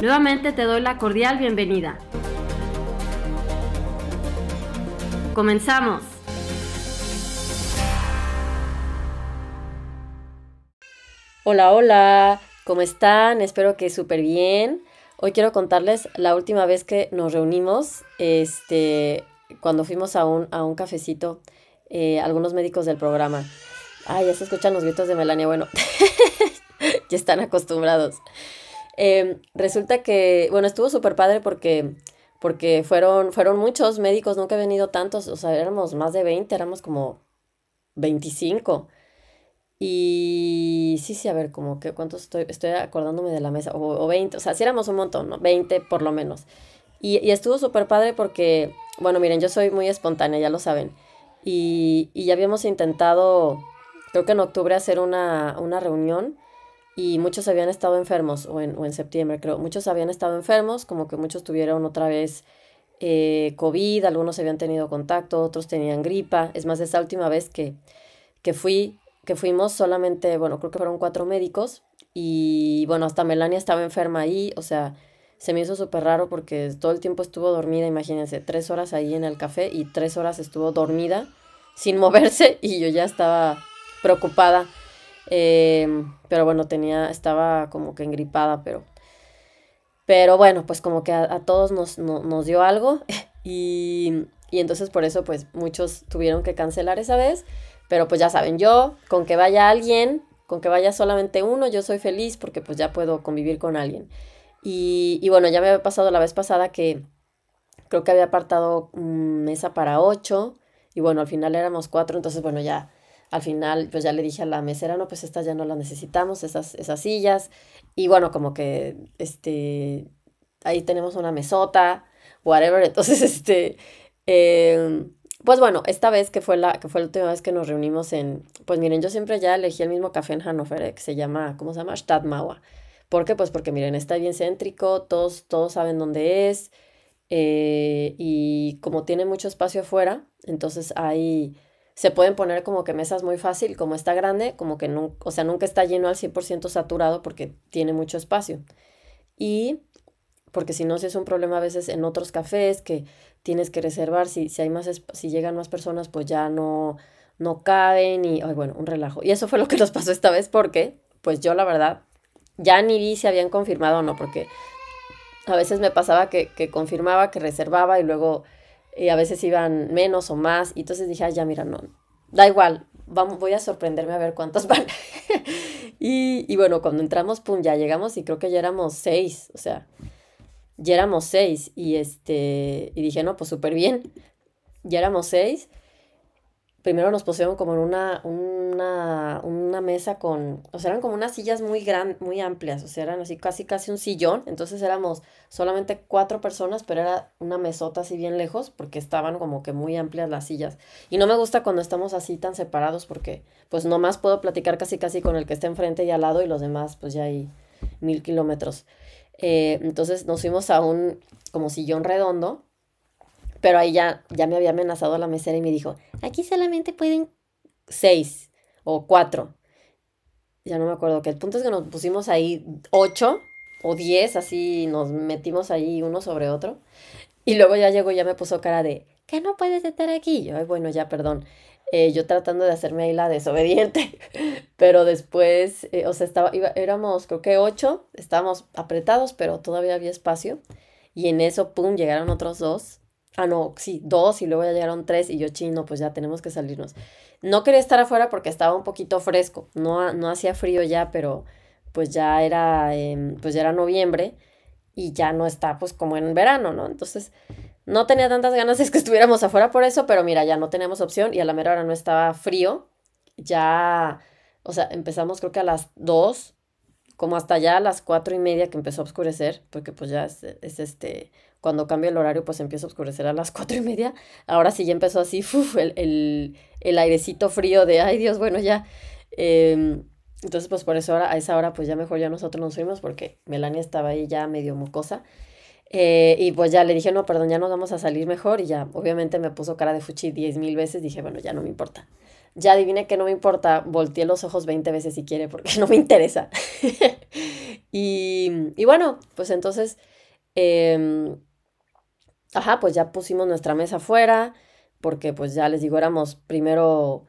Nuevamente te doy la cordial bienvenida. Comenzamos. Hola, hola, ¿cómo están? Espero que súper bien. Hoy quiero contarles la última vez que nos reunimos, este, cuando fuimos a un, a un cafecito, eh, algunos médicos del programa. Ay, ya se escuchan los gritos de Melania. Bueno, ya están acostumbrados. Em, resulta que, bueno, estuvo súper padre porque, porque fueron, fueron muchos médicos, nunca he venido tantos, o sea, éramos más de 20, éramos como 25. Y sí, sí, a ver, como que cuántos estoy, estoy acordándome de la mesa, o, o 20, o sea, sí éramos un montón, ¿no? 20 por lo menos. Y, y estuvo súper padre porque, bueno, miren, yo soy muy espontánea, ya lo saben. Y, y ya habíamos intentado, creo que en octubre, hacer una, una reunión y muchos habían estado enfermos, o en, o en septiembre creo, muchos habían estado enfermos, como que muchos tuvieron otra vez eh, COVID, algunos habían tenido contacto, otros tenían gripa. Es más, esa última vez que, que fui, que fuimos solamente, bueno, creo que fueron cuatro médicos y bueno, hasta Melania estaba enferma ahí, o sea, se me hizo súper raro porque todo el tiempo estuvo dormida, imagínense, tres horas ahí en el café y tres horas estuvo dormida sin moverse y yo ya estaba preocupada Em, pero bueno, tenía, estaba como que engripada, pero, pero bueno, pues como que a, todos nos, nos dio algo. Y, y entonces por eso pues muchos tuvieron que cancelar esa vez, pero pues ya saben, yo con que vaya alguien, con que vaya solamente uno, yo soy feliz porque pues ya puedo convivir con alguien. Y, y bueno, ya me había pasado la vez pasada que creo que había apartado mesa para ocho. Y bueno, al final éramos cuatro, entonces bueno, ya al final, pues ya le dije a la mesera, no, pues estas ya no las necesitamos, esas, esas sillas. Y bueno, como que, este, ahí tenemos una mesota, whatever. Entonces, este, em, pues bueno, esta vez que fue, la, que fue la última vez que nos reunimos en, pues miren, yo siempre ya elegí el mismo café en Hannover, eh, que se llama, ¿cómo se llama? Stadtmauer. ¿Por qué? Pues porque miren, está bien céntrico, todos, todos saben dónde es. Eh, y como tiene mucho espacio afuera, entonces hay se pueden poner como que mesas muy fácil, como está grande, como que no, o sea, nunca está lleno al 100% saturado porque tiene mucho espacio. Y porque si no, si es un problema a veces en otros cafés que tienes que reservar, si, si hay más, si llegan más personas, pues ya no, no caben y, ay, bueno, un relajo. Y eso fue lo que nos pasó esta vez porque, pues yo la verdad, ya ni vi si habían confirmado o no, porque a veces me pasaba que confirmaba, que reservaba y luego y a veces iban menos o más, y entonces dije, ya mira, no, da igual, vamos, voy a sorprenderme a ver cuántos van. y, y, bueno, cuando entramos, pum, ya llegamos y creo que ya éramos seis, o sea, ya éramos seis, y este, y dije, no, pues súper bien, ya éramos seis, primero nos pusieron como en una, una, una mesa con, o sea, eran como unas sillas muy grandes, muy amplias, o sea, eran así casi casi un sillón, entonces éramos solamente cuatro personas, pero era una mesota así bien lejos, porque estaban como que muy amplias las sillas. Y no me gusta cuando estamos así tan separados, porque pues nomás puedo platicar casi casi con el que está enfrente y al lado, y los demás pues ya hay mil kilómetros. Eh, entonces nos fuimos a un como sillón redondo, pero ahí ya, ya me había amenazado la mesera y me dijo, aquí solamente pueden seis o cuatro. Ya no me acuerdo, que el punto es que nos pusimos ahí ocho o diez, así nos metimos ahí uno sobre otro. Y luego ya llegó, ya me puso cara de, que no puedes estar aquí. Yo, Ay, bueno, ya, perdón. Eh, yo tratando de hacerme ahí la desobediente, pero después, eh, o sea, estaba, éramos creo que ocho, estábamos apretados, pero todavía había espacio. Y en eso, pum, llegaron otros dos Ah, no, sí, dos y luego ya llegaron tres y yo chino, pues ya tenemos que salirnos. No quería estar afuera porque estaba un poquito fresco, no, no hacía frío ya, pero pues ya era, em, pues ya era noviembre y ya no está pues como en verano, ¿no? Entonces no tenía tantas ganas de que estuviéramos afuera por eso, pero mira, ya no teníamos opción y a la mera hora no estaba frío, ya, o sea, empezamos creo que a las dos, como hasta ya a las cuatro y media que empezó a oscurecer, porque pues ya es, es este cuando cambia el horario, pues empieza a oscurecer a las cuatro y media. Ahora sí ya empezó así, el, el, airecito frío de, ay Dios, bueno, ya. Em, entonces, pues por eso ahora, a esa hora, pues ya mejor ya nosotros nos fuimos porque Melania estaba ahí ya medio mocosa. Eh, y pues ya le dije, no, perdón, ya nos vamos a salir mejor. Y ya, obviamente me puso cara de fuchi diez mil veces. Dije, bueno, ya no me importa. Ya adivine que no me importa. Volteé los ojos 20 veces si quiere porque no me interesa. y, y, bueno, pues entonces eh, ajá, pues ya pusimos nuestra mesa afuera, porque pues ya les digo, éramos primero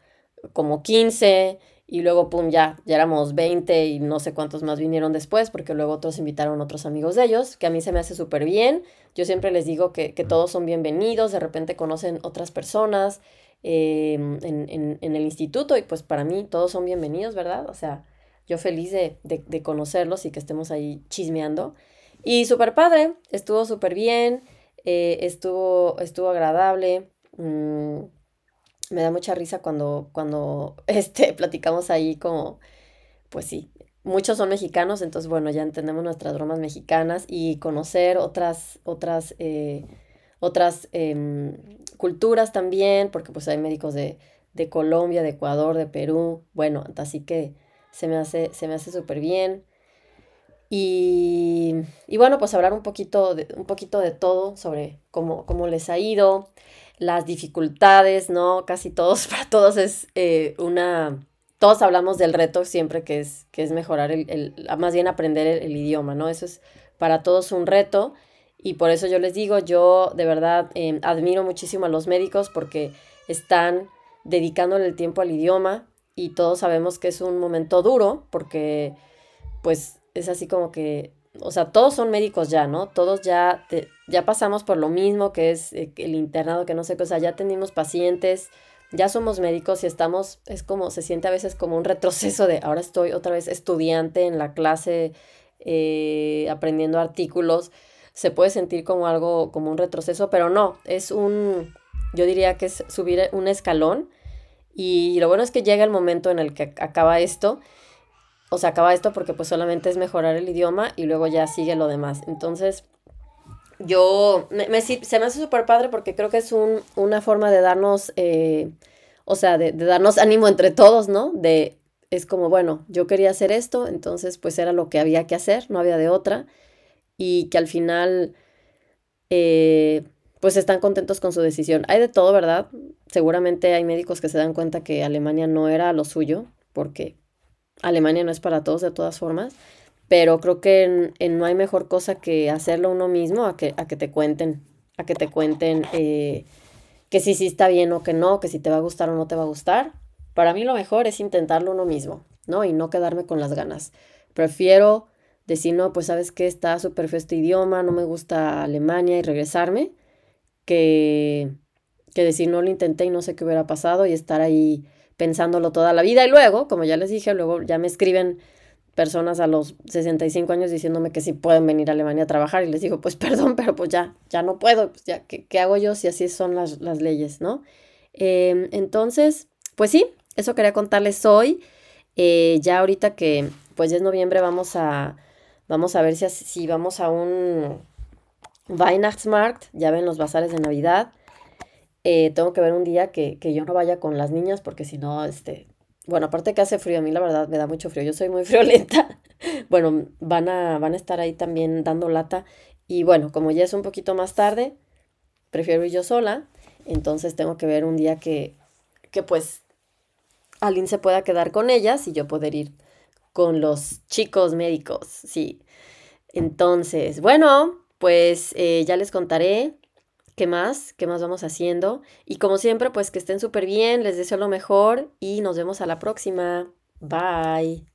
como 15 y luego, pum, ya, ya éramos 20 y no sé cuántos más vinieron después, porque luego otros invitaron otros amigos de ellos, que a mí se me hace súper bien. Yo siempre les digo que, todos son bienvenidos, de repente conocen otras personas em, en, el instituto y pues para mí todos son bienvenidos, ¿verdad? O sea, yo feliz de, de conocerlos y que estemos ahí chismeando. Y súper padre, estuvo súper bien. Eh, estuvo, estuvo agradable. Mm, me da mucha risa cuando, cuando este, platicamos ahí como, pues sí, muchos son mexicanos, entonces bueno, ya entendemos nuestras bromas mexicanas y conocer otras, otras, eh, otras em, culturas también, porque pues hay médicos de, de, Colombia, de Ecuador, de Perú, bueno, así que se me hace, se me hace súper bien. Y, bueno, pues hablar un poquito de, un poquito de todo sobre cómo, cómo les ha ido, las dificultades, ¿no? Casi todos, para todos es eh, una... Todos hablamos del reto siempre que es, que es mejorar, el, el más bien aprender el, idioma, ¿no? Eso es para todos un reto y por eso yo les digo, yo de verdad em, admiro muchísimo a los médicos porque están dedicándole el tiempo al idioma y todos sabemos que es un momento duro porque pues es así como que, o sea, todos son médicos ya, ¿no? Todos ya, ya pasamos por lo mismo que es eh, el internado, que no sé qué, o sea, ya tenemos pacientes, ya somos médicos y estamos, es como, se siente a veces como un retroceso de, ahora estoy otra vez estudiante en la clase, eh, aprendiendo artículos, se puede sentir como algo, como un retroceso, pero no, es un, yo diría que es subir un escalón y lo bueno es que llega el momento en el que acaba esto o se acaba esto porque pues solamente es mejorar el idioma y luego ya sigue lo demás. Entonces, yo, me, se me hace súper padre porque creo que es un, una forma de darnos, eh, o sea, de, darnos ánimo entre todos, ¿no? De, es como, bueno, yo quería hacer esto, entonces pues era lo que había que hacer, no había de otra, y que al final, eh, pues están contentos con su decisión. Hay de todo, ¿verdad? Seguramente hay médicos que se dan cuenta que Alemania no era lo suyo, porque Alemania no es para todos de todas formas, pero creo que no hay mejor cosa que hacerlo uno mismo a que, a que te cuenten, a que te cuenten eh, que si sí está bien o que no, que si te va a gustar o no te va a gustar. Para mí lo mejor es intentarlo uno mismo, ¿no? Y no quedarme con las ganas. Prefiero decir, no, pues sabes que está súper feo este idioma, no me gusta Alemania y regresarme, que, que decir, no lo intenté y no sé qué hubiera pasado y estar ahí pensándolo toda la vida. Y luego, como ya les dije, luego ya me escriben personas a los 65 años diciéndome que sí pueden venir a Alemania a trabajar y les digo, pues perdón, pero pues ya, ya no puedo, pues ya, ¿qué, hago yo si así son las, leyes, no? Em, entonces, pues sí, eso quería contarles hoy. Eh, ya ahorita que pues ya es noviembre vamos a, vamos a ver si, si vamos a un Weihnachtsmarkt, ya ven los bazares de Navidad. Eh, tengo que ver un día que, yo no vaya con las niñas porque si no, este, bueno, aparte que hace frío, a mí la verdad me da mucho frío, yo soy muy friolenta. bueno, van a, van a estar ahí también dando lata y bueno, como ya es un poquito más tarde, prefiero ir yo sola, entonces tengo que ver un día que, que pues alguien se pueda quedar con ellas y yo poder ir con los chicos médicos, sí. Entonces, bueno, pues eh, ya les contaré qué más, qué más vamos haciendo. Y como siempre, pues que estén súper bien, les deseo lo mejor y nos vemos a la próxima. Bye.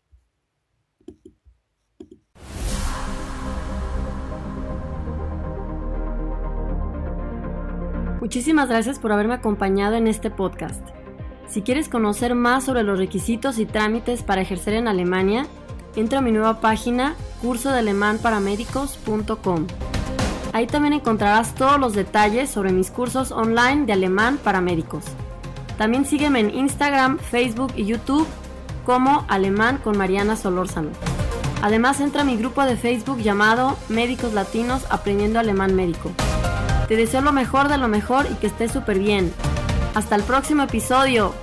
Muchísimas gracias por haberme acompañado en este podcast. Si quieres conocer más sobre los requisitos y trámites para ejercer en Alemania, entra a mi nueva página cursodealemanparamédicos.com. Ahí también encontrarás todos los detalles sobre mis cursos online de alemán para médicos. También sígueme en Instagram, Facebook y YouTube como Alemán con Mariana Solórzano. Además entra a mi grupo de Facebook llamado Médicos Latinos Aprendiendo Alemán Médico. Te deseo lo mejor de lo mejor y que estés súper bien. Hasta el próximo episodio.